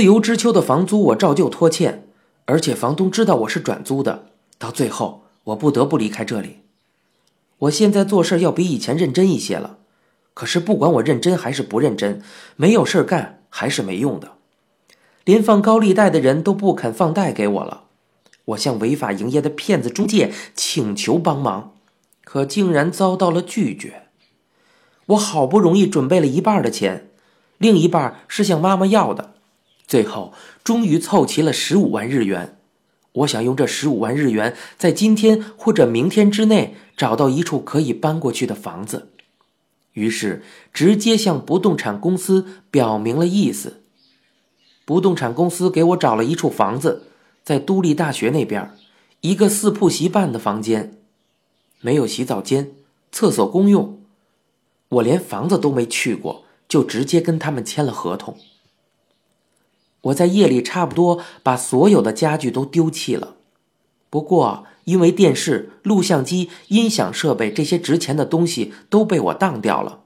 自由之秋的房租我照旧拖欠，而且房东知道我是转租的。到最后，我不得不离开这里。我现在做事要比以前认真一些了，可是不管我认真还是不认真，没有事干还是没用的。连放高利贷的人都不肯放贷给我了。我向违法营业的骗子中介请求帮忙，可竟然遭到了拒绝。我好不容易准备了一半的钱，另一半是向妈妈要的，最后终于凑齐了十五万日元。我想用这十五万日元，在今天或者明天之内找到一处可以搬过去的房子，于是直接向不动产公司表明了意思。不动产公司给我找了一处房子，在都立大学那边，一个四铺席半的房间，没有洗澡间，厕所公用。我连房子都没去过，就直接跟他们签了合同。我在夜里差不多把所有的家具都丢弃了，不过因为电视、录像机、音响设备这些值钱的东西都被我当掉了，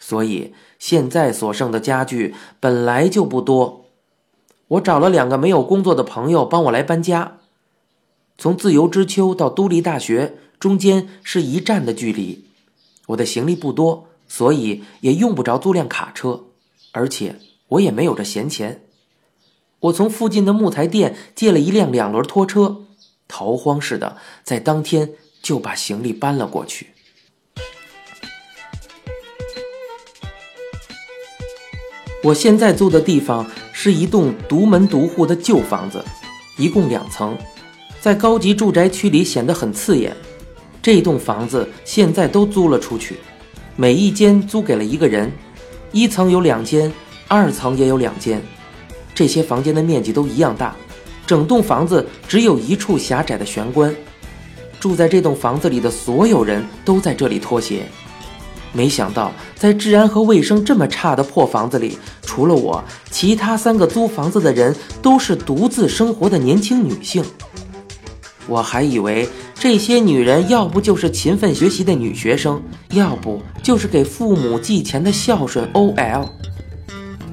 所以现在所剩的家具本来就不多。我找了两个没有工作的朋友帮我来搬家。从自由之丘到都立大学中间是一站的距离，我的行李不多。所以也用不着租辆卡车，而且我也没有这闲钱。我从附近的木材店借了一辆两轮拖车，逃荒似的在当天就把行李搬了过去。我现在租的地方是一栋独门独户的旧房子，一共两层，在高级住宅区里显得很刺眼。这栋房子现在都租了出去。每一间租给了一个人，一层有两间，二层也有两间，这些房间的面积都一样大，整栋房子只有一处狭窄的玄关。住在这栋房子里的所有人都在这里脱鞋。没想到，在治安和卫生这么差的破房子里，除了我，其他三个租房子的人都是独自生活的年轻女性。我还以为。这些女人要不就是勤奋学习的女学生，要不就是给父母寄钱的孝顺 OL。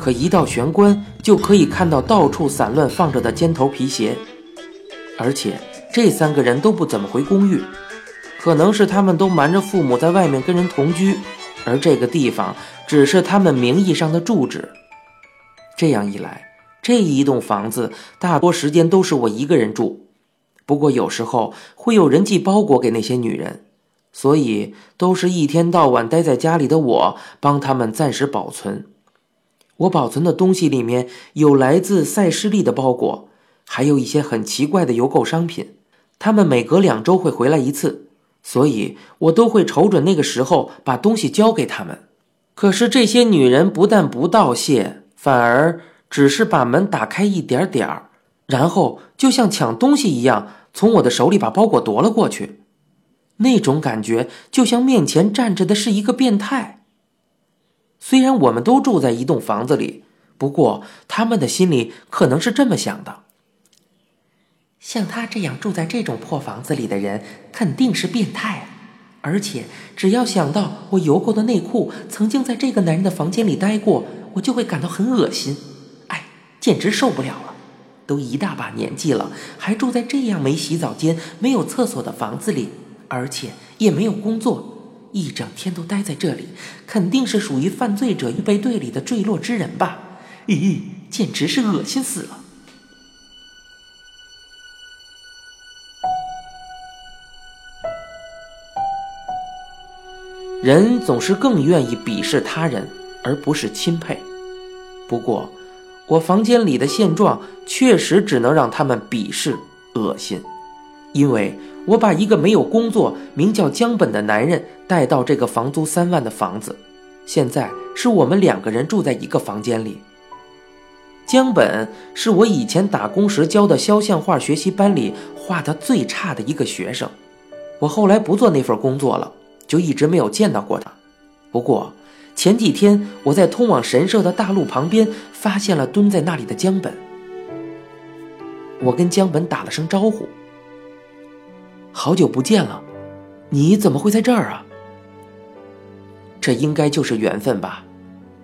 可一到玄关，就可以看到到处散乱放着的尖头皮鞋。而且这三个人都不怎么回公寓，可能是他们都瞒着父母在外面跟人同居，而这个地方只是他们名义上的住址。这样一来，这一栋房子大多时间都是我一个人住。不过有时候会有人寄包裹给那些女人，所以都是一天到晚待在家里的我帮他们暂时保存。我保存的东西里面有来自塞士利的包裹，还有一些很奇怪的邮购商品。他们每隔两周会回来一次，所以我都会瞅准那个时候把东西交给他们。可是这些女人不但不道谢，反而只是把门打开一点点儿，然后就像抢东西一样。从我的手里把包裹夺了过去，那种感觉就像面前站着的是一个变态。虽然我们都住在一栋房子里，不过他们的心里可能是这么想的：像他这样住在这种破房子里的人，肯定是变态。而且只要想到我邮购的内裤曾经在这个男人的房间里待过，我就会感到很恶心。哎，简直受不了了。都一大把年纪了，还住在这样没洗澡间、没有厕所的房子里，而且也没有工作，一整天都待在这里，肯定是属于犯罪者预备队里的坠落之人吧？咦，简直是恶心死了！人总是更愿意鄙视他人，而不是钦佩。不过。我房间里的现状确实只能让他们鄙视、恶心，因为我把一个没有工作、名叫江本的男人带到这个房租三万的房子，现在是我们两个人住在一个房间里。江本是我以前打工时教的肖像画学习班里画的最差的一个学生，我后来不做那份工作了，就一直没有见到过他。不过。前几天，我在通往神社的大路旁边发现了蹲在那里的江本。我跟江本打了声招呼：“好久不见了，你怎么会在这儿啊？”这应该就是缘分吧。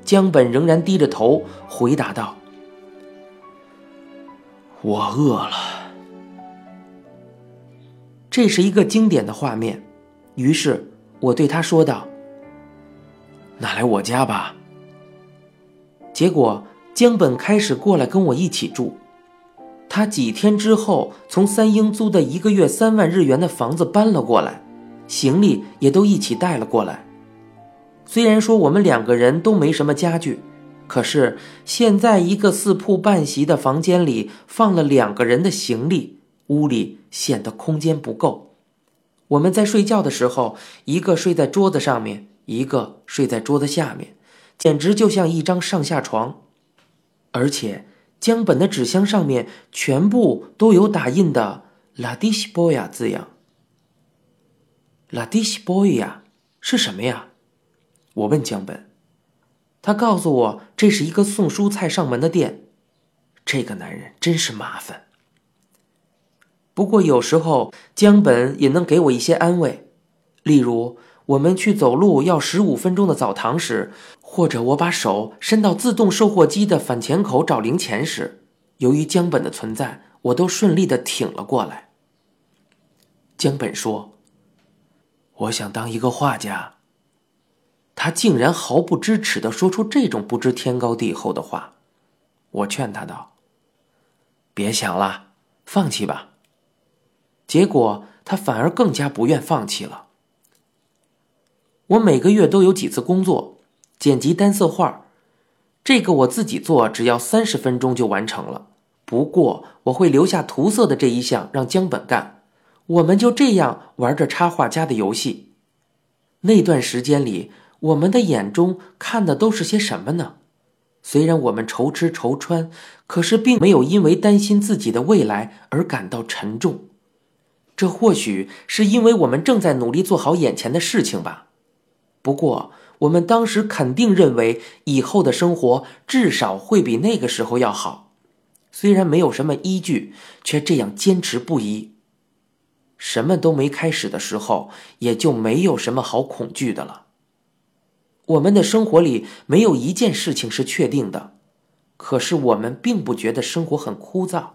江本仍然低着头回答道：“我饿了。”这是一个经典的画面。于是我对他说道：“那来我家吧。”结果江本开始过来跟我一起住。他几天之后从三英租的一个月三万日元的房子搬了过来，行李也都一起带了过来。虽然说我们两个人都没什么家具，可是现在一个四铺半席的房间里放了两个人的行李，屋里显得空间不够。我们在睡觉的时候，一个睡在桌子上面，一个睡在桌子下面，简直就像一张上下床。而且江本的纸箱上面全部都有打印的 “La d i s b o y a 字样。“La d i s b o y a 是什么呀？我问江本，他告诉我这是一个送蔬菜上门的店。这个男人真是麻烦。不过有时候江本也能给我一些安慰，例如我们去走路要十五分钟的澡堂时，或者我把手伸到自动售货机的反钳口找零钱时，由于江本的存在，我都顺利的挺了过来。江本说：“我想当一个画家。”他竟然毫不知耻的说出这种不知天高地厚的话，我劝他道：“别想了，放弃吧。”结果他反而更加不愿放弃了。我每个月都有几次工作，剪辑单色画，这个我自己做只要三十分钟就完成了。不过我会留下涂色的这一项让江本干，我们就这样玩着插画家的游戏。那段时间里。我们的眼中看的都是些什么呢？虽然我们愁吃愁穿，可是并没有因为担心自己的未来而感到沉重。这或许是因为我们正在努力做好眼前的事情吧。不过，我们当时肯定认为以后的生活至少会比那个时候要好。虽然没有什么依据，却这样坚持不移。什么都没开始的时候，也就没有什么好恐惧的了。我们的生活里没有一件事情是确定的，可是我们并不觉得生活很枯燥。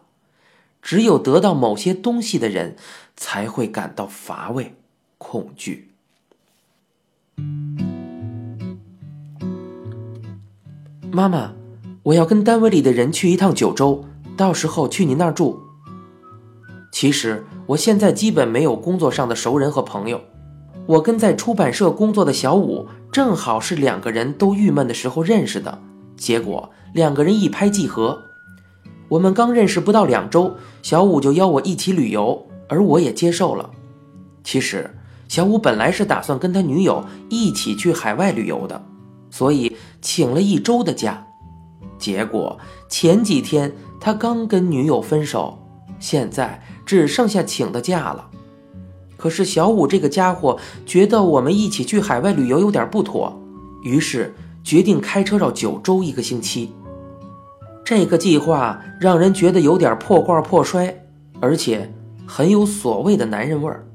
只有得到某些东西的人，才会感到乏味、恐惧。妈妈，我要跟单位里的人去一趟九州，到时候去你那儿住。其实我现在基本没有工作上的熟人和朋友。我跟在出版社工作的小五，正好是两个人都郁闷的时候认识的。结果两个人一拍即合。我们刚认识不到两周，小五就邀我一起旅游，而我也接受了。其实小五本来是打算跟他女友一起去海外旅游的，所以请了一周的假。结果前几天他刚跟女友分手，现在只剩下请的假了。可是小五这个家伙觉得我们一起去海外旅游有点不妥，于是决定开车绕九州一个星期。这个计划让人觉得有点破罐破摔，而且很有所谓的男人味儿。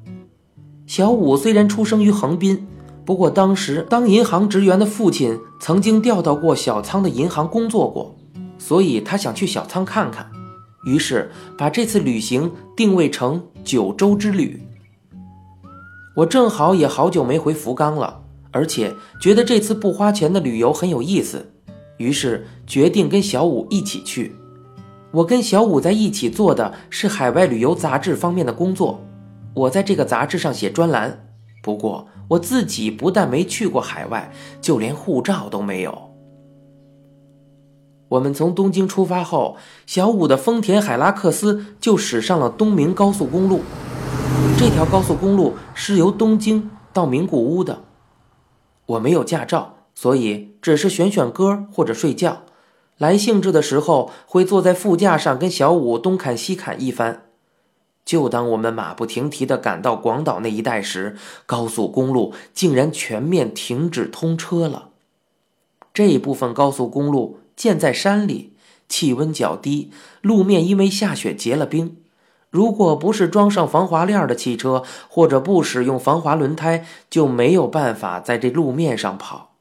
小五虽然出生于横滨，不过当时当银行职员的父亲曾经调到过小仓的银行工作过，所以他想去小仓看看，于是把这次旅行定位成九州之旅。我正好也好久没回福冈了，而且觉得这次不花钱的旅游很有意思，于是决定跟小五一起去。我跟小五在一起做的是海外旅游杂志方面的工作，我在这个杂志上写专栏。不过我自己不但没去过海外，就连护照都没有。我们从东京出发后，小五的丰田海拉克斯就驶上了东名高速公路。这条高速公路是由东京到名古屋的。我没有驾照，所以只是选选歌或者睡觉。来兴致的时候，会坐在副驾上跟小五东砍西砍一番。就当我们马不停蹄地赶到广岛那一带时，高速公路竟然全面停止通车了。这一部分高速公路建在山里，气温较低，路面因为下雪结了冰。如果不是装上防滑链的汽车，或者不使用防滑轮胎，就没有办法在这路面上跑。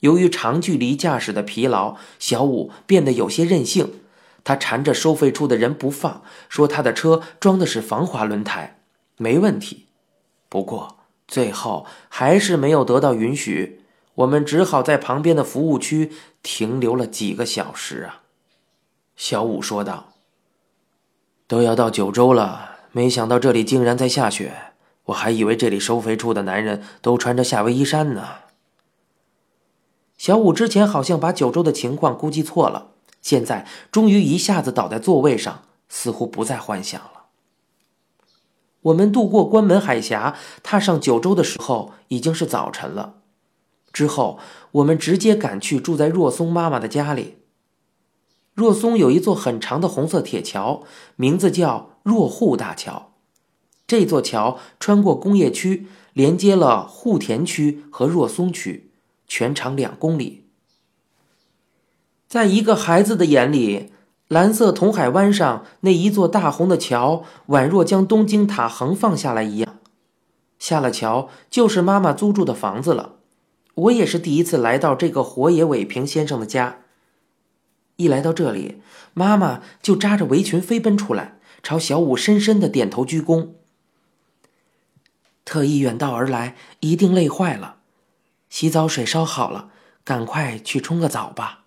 由于长距离驾驶的疲劳，小五变得有些任性。他缠着收费处的人不放，说他的车装的是防滑轮胎，没问题。不过最后还是没有得到允许，我们只好在旁边的服务区停留了几个小时啊。小五说道。都要到九州了，没想到这里竟然在下雪。我还以为这里收费处的男人都穿着夏威夷衫呢。小五之前好像把九州的情况估计错了，现在终于一下子倒在座位上，似乎不再幻想了。我们渡过关门海峡，踏上九州的时候已经是早晨了。之后，我们直接赶去住在若松妈妈的家里。若松有一座很长的红色铁桥，名字叫若户大桥。这座桥穿过工业区，连接了户田区和若松区，全长两公里。在一个孩子的眼里，蓝色铜海湾上那一座大红的桥，宛若将东京塔横放下来一样。下了桥就是妈妈租住的房子了。我也是第一次来到这个火野伟平先生的家。一来到这里，妈妈就扎着围裙飞奔出来，朝小五深深的点头鞠躬。特意远道而来，一定累坏了。洗澡水烧好了，赶快去冲个澡吧。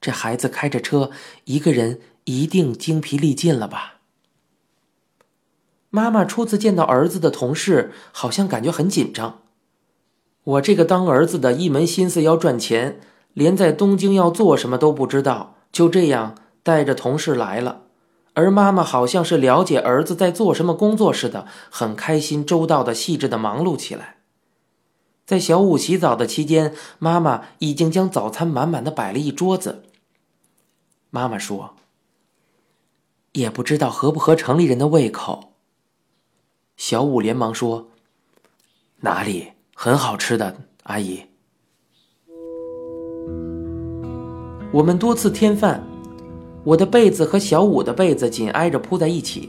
这孩子开着车，一个人一定精疲力尽了吧？妈妈初次见到儿子的同事，好像感觉很紧张。我这个当儿子的一门心思要赚钱，连在东京要做什么都不知道。就这样带着同事来了，而妈妈好像是了解儿子在做什么工作似的，很开心、周到的、细致的忙碌起来。在小五洗澡的期间，妈妈已经将早餐满满的摆了一桌子。妈妈说：“也不知道合不合城里人的胃口。”小五连忙说：“哪里很好吃的，阿姨。”我们多次添饭，我的被子和小五的被子紧挨着铺在一起，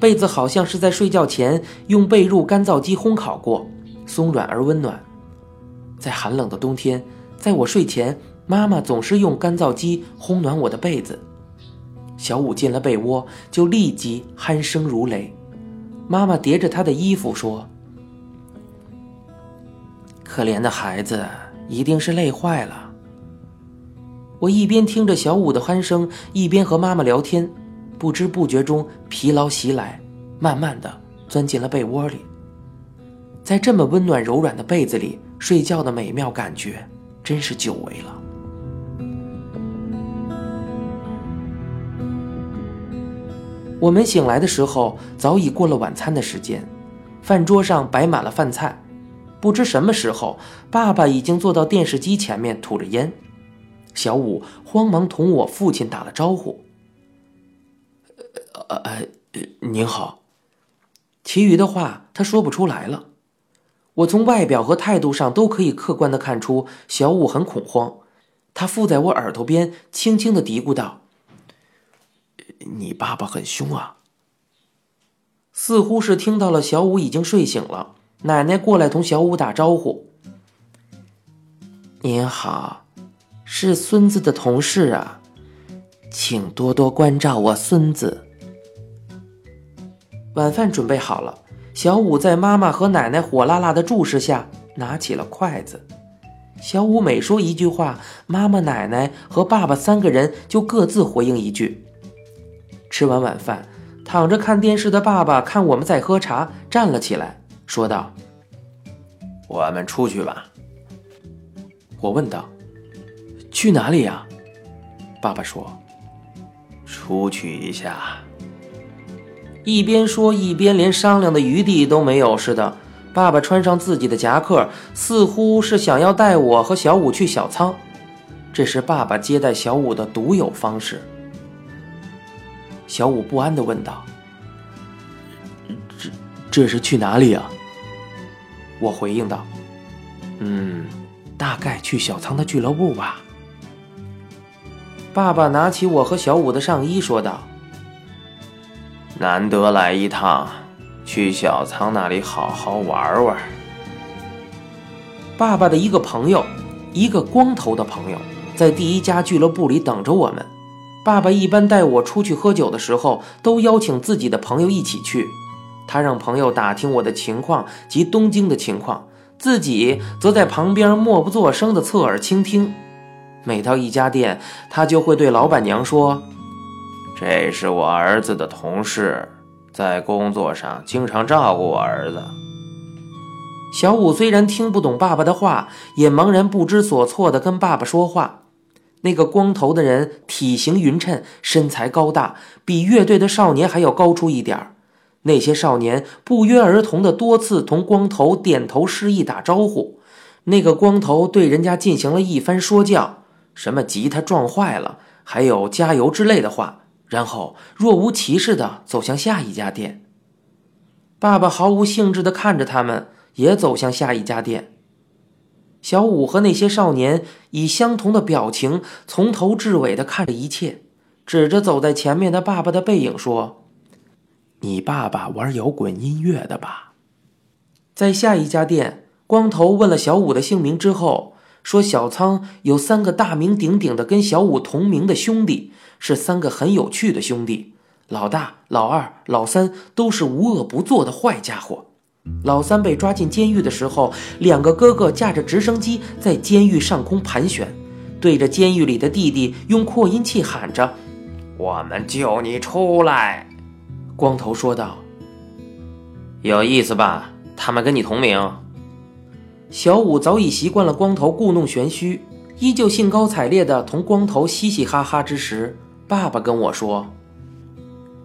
被子好像是在睡觉前用被褥干燥机烘烤过，松软而温暖。在寒冷的冬天，在我睡前，妈妈总是用干燥机烘暖我的被子。小五进了被窝就立即鼾声如雷，妈妈叠着他的衣服说：“可怜的孩子，一定是累坏了。”我一边听着小五的鼾声，一边和妈妈聊天，不知不觉中疲劳袭来，慢慢的钻进了被窝里。在这么温暖柔软的被子里睡觉的美妙感觉，真是久违了。我们醒来的时候，早已过了晚餐的时间，饭桌上摆满了饭菜。不知什么时候，爸爸已经坐到电视机前面吐着烟。小五慌忙同我父亲打了招呼：“呃呃，您好。”其余的话他说不出来了。我从外表和态度上都可以客观的看出，小五很恐慌。他附在我耳朵边，轻轻的嘀咕道：“你爸爸很凶啊。”似乎是听到了小五已经睡醒了，奶奶过来同小五打招呼：“您好。”是孙子的同事啊，请多多关照我孙子。晚饭准备好了，小五在妈妈和奶奶火辣辣的注视下拿起了筷子。小五每说一句话，妈妈、奶奶和爸爸三个人就各自回应一句。吃完晚饭，躺着看电视的爸爸看我们在喝茶，站了起来，说道：“我们出去吧。”我问道。去哪里呀？爸爸说：“出去一下。”一边说一边连商量的余地都没有似的。爸爸穿上自己的夹克，似乎是想要带我和小五去小仓。这是爸爸接待小五的独有方式。小五不安地问道：“这这是去哪里啊？”我回应道：“嗯，大概去小仓的俱乐部吧。”爸爸拿起我和小五的上衣，说道：“难得来一趟，去小仓那里好好玩玩。爸爸的一个朋友，一个光头的朋友，在第一家俱乐部里等着我们。爸爸一般带我出去喝酒的时候，都邀请自己的朋友一起去。他让朋友打听我的情况及东京的情况，自己则在旁边默不作声地侧耳倾听。每到一家店，他就会对老板娘说：“这是我儿子的同事，在工作上经常照顾我儿子。”小五虽然听不懂爸爸的话，也茫然不知所措地跟爸爸说话。那个光头的人体型匀称，身材高大，比乐队的少年还要高出一点。那些少年不约而同的多次同光头点头示意打招呼。那个光头对人家进行了一番说教。什么吉他撞坏了，还有加油之类的话，然后若无其事的走向下一家店。爸爸毫无兴致的看着他们，也走向下一家店。小五和那些少年以相同的表情，从头至尾地看着一切，指着走在前面的爸爸的背影说：“你爸爸玩摇滚音乐的吧？”在下一家店，光头问了小五的姓名之后。说小仓有三个大名鼎鼎的跟小五同名的兄弟，是三个很有趣的兄弟。老大、老二、老三都是无恶不作的坏家伙。老三被抓进监狱的时候，两个哥哥驾着直升机在监狱上空盘旋，对着监狱里的弟弟用扩音器喊着：“我们救你出来！”光头说道：“有意思吧？他们跟你同名。”小五早已习惯了光头故弄玄虚，依旧兴高采烈地同光头嘻嘻哈哈之时，爸爸跟我说：“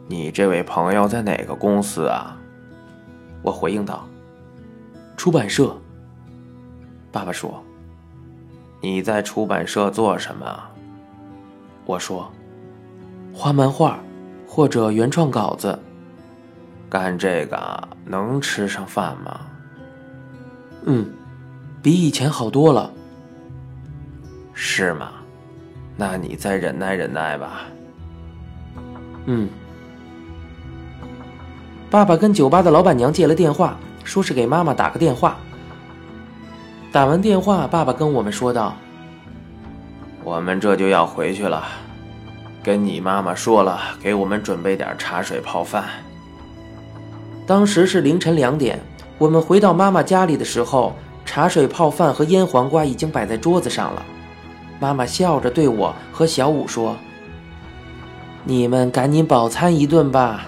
你这位朋友在哪个公司啊？”我回应道：“出版社。”爸爸说：“你在出版社做什么？”我说：“画漫画，或者原创稿子。”干这个能吃上饭吗？嗯。比以前好多了，是吗？那你再忍耐忍耐吧。嗯。爸爸跟酒吧的老板娘借了电话，说是给妈妈打个电话。打完电话，爸爸跟我们说道：“我们这就要回去了，跟你妈妈说了，给我们准备点茶水泡饭。”当时是凌晨两点，我们回到妈妈家里的时候。茶水泡饭和腌黄瓜已经摆在桌子上了，妈妈笑着对我和小五说：“你们赶紧饱餐一顿吧。”